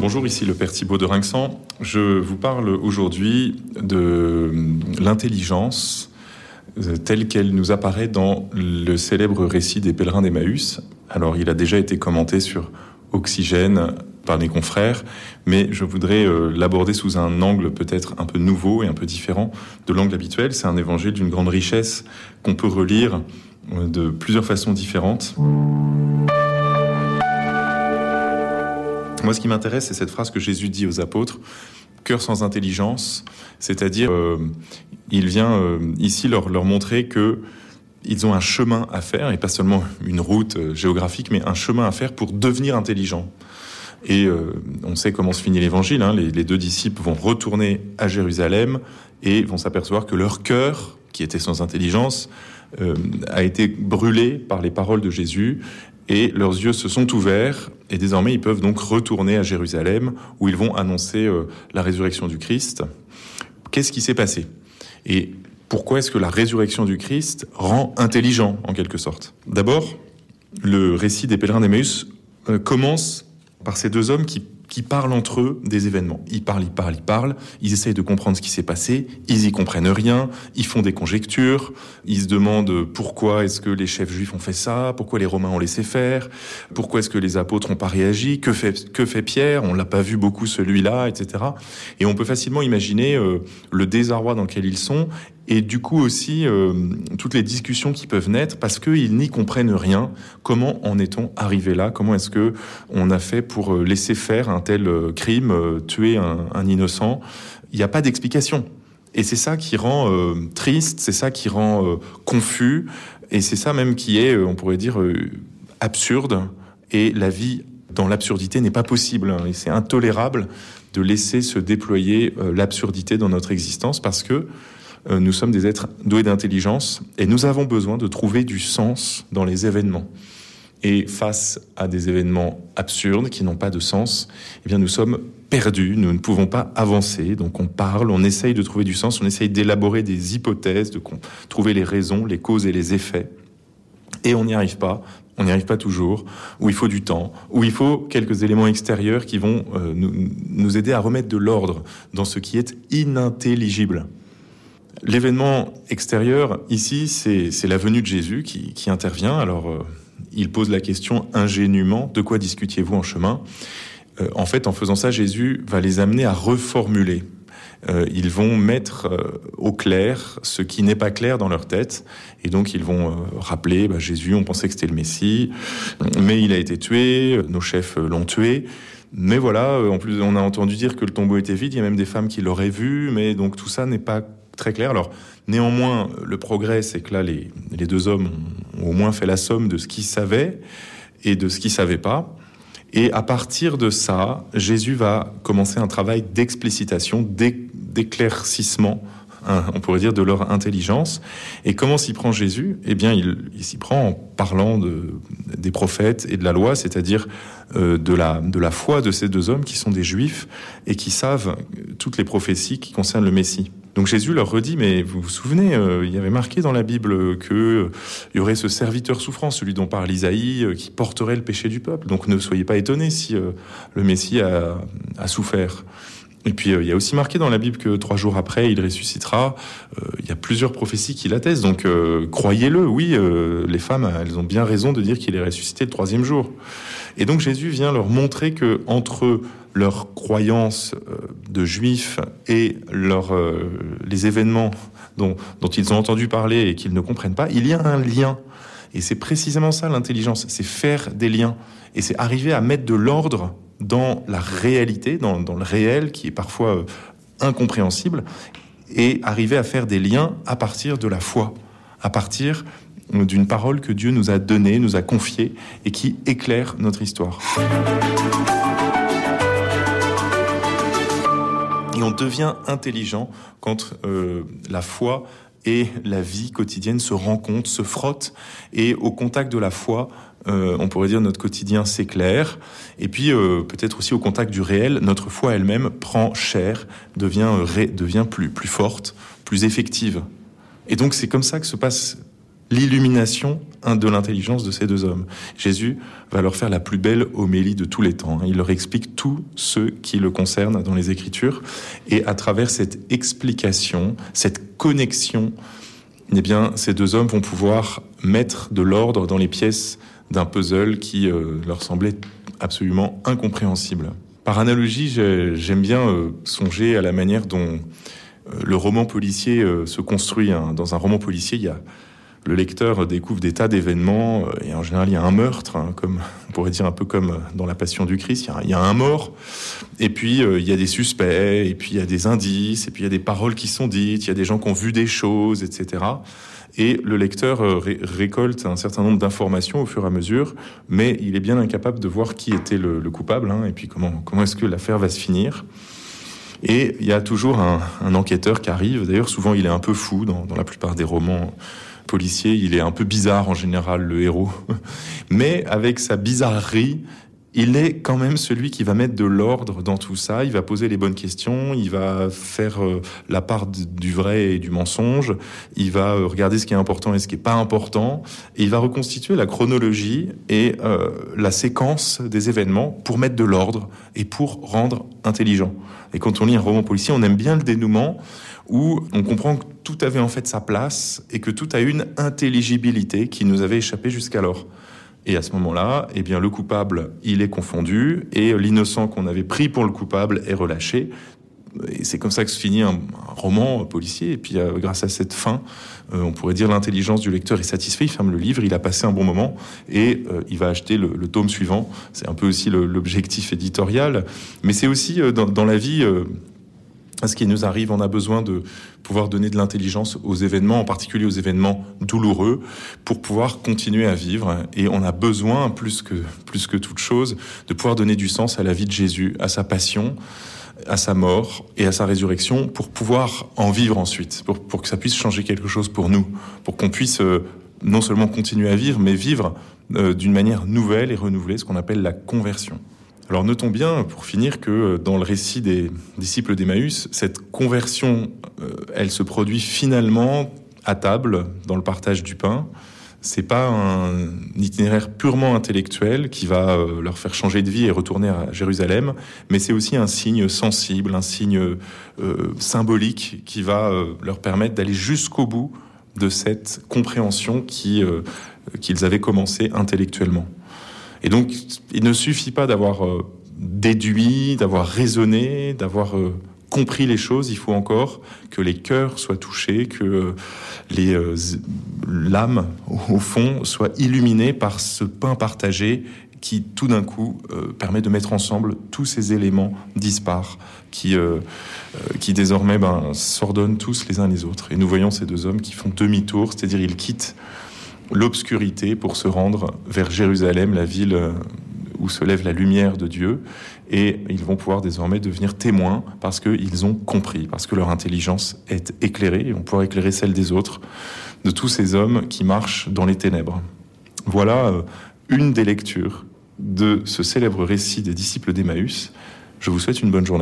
Bonjour, ici le Père Thibault de Rinxan. Je vous parle aujourd'hui de l'intelligence euh, telle qu'elle nous apparaît dans le célèbre récit des pèlerins d'Emmaüs. Alors, il a déjà été commenté sur Oxygène par les confrères, mais je voudrais euh, l'aborder sous un angle peut-être un peu nouveau et un peu différent de l'angle habituel. C'est un évangile d'une grande richesse qu'on peut relire euh, de plusieurs façons différentes. Moi, ce qui m'intéresse, c'est cette phrase que Jésus dit aux apôtres cœur sans intelligence, c'est-à-dire, euh, il vient euh, ici leur, montrer que ils ont un chemin à faire, et pas seulement une route euh, géographique, mais un chemin à faire pour devenir intelligents. Et on sait comment se finit l'évangile. Hein, les, deux disciples vont retourner à Jérusalem et vont s'apercevoir que leur cœur, qui était sans intelligence, a été brûlé par les paroles de Jésus et leurs yeux se sont ouverts. Et désormais ils peuvent donc retourner à Jérusalem où ils vont annoncer euh, la résurrection du Christ. Qu'est-ce qui s'est passé? Et pourquoi est-ce que la résurrection du Christ rend intelligent en quelque sorte? D'abord, le récit des pèlerins d'Emmaüs euh, commence par ces deux hommes qui qui parlent entre eux des événements. Ils parlent, ils parlent, ils parlent, ils essayent de comprendre ce qui s'est passé, ils y comprennent rien, ils font des conjectures, ils se demandent pourquoi est-ce que les chefs juifs ont fait ça, pourquoi les Romains ont laissé faire, pourquoi est-ce que les apôtres n'ont pas réagi, que fait, que fait Pierre, on l'a pas vu beaucoup celui-là, etc. Et on peut facilement imaginer euh, le désarroi dans lequel ils sont et du coup aussi euh, toutes les discussions qui peuvent naître parce qu'ils n'y comprennent rien. Comment en est-on arrivé là? Comment est-ce que on a fait pour euh, laisser faire un tel euh, crime, tuer un, innocent? Il n'y a pas d'explication. Et c'est ça qui rend triste, c'est ça qui rend confus, et c'est ça même qui est, on pourrait dire, absurde. Et la vie dans l'absurdité n'est pas possible. Hein. Et c'est intolérable de laisser se déployer l'absurdité dans notre existence parce que nous sommes des êtres doués d'intelligence et nous avons besoin de trouver du sens dans les événements. Et face à des événements absurdes qui n'ont pas de sens, eh bien nous sommes perdus, nous ne pouvons pas avancer. Donc on parle, on essaye de trouver du sens, on essaye d'élaborer des hypothèses, de trouver les raisons, les causes et les effets. Et on n'y arrive pas, on n'y arrive pas toujours, où il faut du temps, où il faut quelques éléments extérieurs qui vont euh, nous aider à remettre de l'ordre dans ce qui est inintelligible. L'événement extérieur, ici, c'est la venue de Jésus qui, qui intervient. Alors, euh, il pose la question ingénument, de quoi discutiez-vous en chemin? Euh, En fait, en faisant ça, Jésus va les amener à reformuler. Euh, ils vont mettre euh, au clair ce qui n'est pas clair dans leur tête. Et donc, ils vont rappeler, bah, Jésus, on pensait que c'était le Messie, mais il a été tué, nos chefs l'ont tué. Mais voilà, en plus, on a entendu dire que le tombeau était vide. Il y a même des femmes qui l'auraient vu, mais donc tout ça n'est pas très clair. Alors, néanmoins, le progrès, c'est que là, les, deux hommes ont au moins fait la somme de ce qu'ils savaient et de ce qu'ils savaient pas. Et à partir de ça, Jésus va commencer un travail d'explicitation, d'éclaircissement, hein, on pourrait dire, de leur intelligence. Et comment s'y prend Jésus? Eh bien, il, s'y prend en parlant de, des prophètes et de la loi, c'est-à-dire euh, de la foi de ces deux hommes qui sont des juifs et qui savent toutes les prophéties qui concernent le Messie. Donc Jésus leur redit, mais vous vous souvenez, euh, il y avait marqué dans la Bible que euh, y aurait ce serviteur souffrant, celui dont parle Isaïe, euh, qui porterait le péché du peuple. Donc ne soyez pas étonnés si le Messie a, a souffert. Et puis il y a aussi marqué dans la Bible que trois jours après il ressuscitera. il y a plusieurs prophéties qui l'attestent. Donc croyez-le, oui, les femmes elles ont bien raison de dire qu'il est ressuscité le troisième jour. Et donc Jésus vient leur montrer que entre leur croyance euh, de juifs et euh, les événements dont, dont ils ont entendu parler et qu'ils ne comprennent pas, il y a un lien. Et c'est précisément ça l'intelligence, c'est faire des liens. Et c'est arriver à mettre de l'ordre dans la réalité, dans, dans, le réel, qui est parfois euh, incompréhensible, et arriver à faire des liens à partir de la foi, à partir d'une parole que Dieu nous a donnée, nous a confiée, et qui éclaire notre histoire. Et on devient intelligent quand euh, la foi et la vie quotidienne se rencontrent, se frottent, et au contact de la foi, euh, on pourrait dire notre quotidien s'éclaire, et puis euh, peut-être aussi au contact du réel, notre foi elle-même prend chair, devient, devient plus, plus forte, plus effective. Et donc c'est comme ça que se passe l'illumination de l'intelligence de ces deux hommes. Jésus va leur faire la plus belle homélie de tous les temps. Il leur explique tout ce qui le concerne dans les Écritures. Et à travers cette explication, cette connexion, eh bien, ces deux hommes vont pouvoir mettre de l'ordre dans les pièces d'un puzzle qui euh, leur semblait absolument incompréhensible. Par analogie, j'aime bien euh, songer à la manière dont euh, le roman policier se construit. Hein. Dans un roman policier, il y a le lecteur découvre des tas d'événements, euh, et en général il y a un meurtre, hein, comme on pourrait dire un peu comme dans la Passion du Christ, il y a, un mort, et puis euh, il y a des suspects, et puis il y a des indices, et puis il y a des paroles qui sont dites, il y a des gens qui ont vu des choses, etc. Et le lecteur euh, récolte un certain nombre d'informations au fur et à mesure, mais il est bien incapable de voir qui était le, coupable, hein, et puis comment, comment est-ce que l'affaire va se finir. Et il y a toujours un, enquêteur qui arrive, d'ailleurs souvent il est un peu fou dans la plupart des romans policier, il est un peu bizarre en général, le héros. Mais avec sa bizarrerie, il est quand même celui qui va mettre de l'ordre dans tout ça. Il va poser les bonnes questions, il va faire euh, la part du vrai et du mensonge, il va euh, regarder ce qui est important et ce qui n'est pas important, et il va reconstituer la chronologie et euh, la séquence des événements pour mettre de l'ordre et pour rendre intelligent. Et quand on lit un roman policier, on aime bien le dénouement où on comprend que tout avait en fait sa place et que tout a une intelligibilité qui nous avait échappé jusqu'alors. Et à ce moment-là, eh bien, le coupable, il est confondu et l'innocent qu'on avait pris pour le coupable est relâché. Et c'est comme ça que se finit un, roman policier. Et puis, euh, grâce à cette fin, euh, on pourrait dire l'intelligence du lecteur est satisfaite. Il ferme le livre, il a passé un bon moment et euh, il va acheter le, tome suivant. C'est un peu aussi l'objectif éditorial, mais c'est aussi dans, la vie ce qui nous arrive, on a besoin de pouvoir donner de l'intelligence aux événements, en particulier aux événements douloureux, pour pouvoir continuer à vivre. Et on a besoin, plus que, plus que toute chose, de pouvoir donner du sens à la vie de Jésus, à sa passion, à sa mort et à sa résurrection, pour pouvoir en vivre ensuite, pour, pour que ça puisse changer quelque chose pour nous, pour qu'on puisse euh, non seulement continuer à vivre, mais vivre euh, d'une manière nouvelle et renouvelée, ce qu'on appelle la conversion. Alors notons bien, pour finir, que euh, dans le récit des disciples d'Emmaüs, cette conversion, euh, elle se produit finalement à table, dans le partage du pain. C'est pas un itinéraire purement intellectuel qui va euh, leur faire changer de vie et retourner à Jérusalem, mais c'est aussi un signe sensible, un signe symbolique qui va leur permettre d'aller jusqu'au bout de cette compréhension qui qu'ils avaient commencé intellectuellement. Et donc, il ne suffit pas d'avoir euh, déduit, d'avoir raisonné, d'avoir euh, compris les choses, il faut encore que les cœurs soient touchés, que euh, les l'âme au fond soit illuminée par ce pain partagé qui tout d'un coup permet de mettre ensemble tous ces éléments dispares qui qui désormais ben, s'ordonnent tous les uns les autres. Et nous voyons ces deux hommes qui font demi-tour, c'est-à-dire ils quittent l'obscurité pour se rendre vers Jérusalem, la ville euh, où se lève la lumière de Dieu, et ils vont pouvoir désormais devenir témoins parce qu'ils ont compris, parce que leur intelligence est éclairée, ils vont pouvoir éclairer celle des autres, de tous ces hommes qui marchent dans les ténèbres. Voilà euh, une des lectures de ce célèbre récit des disciples d'Emmaüs. Je vous souhaite une bonne journée.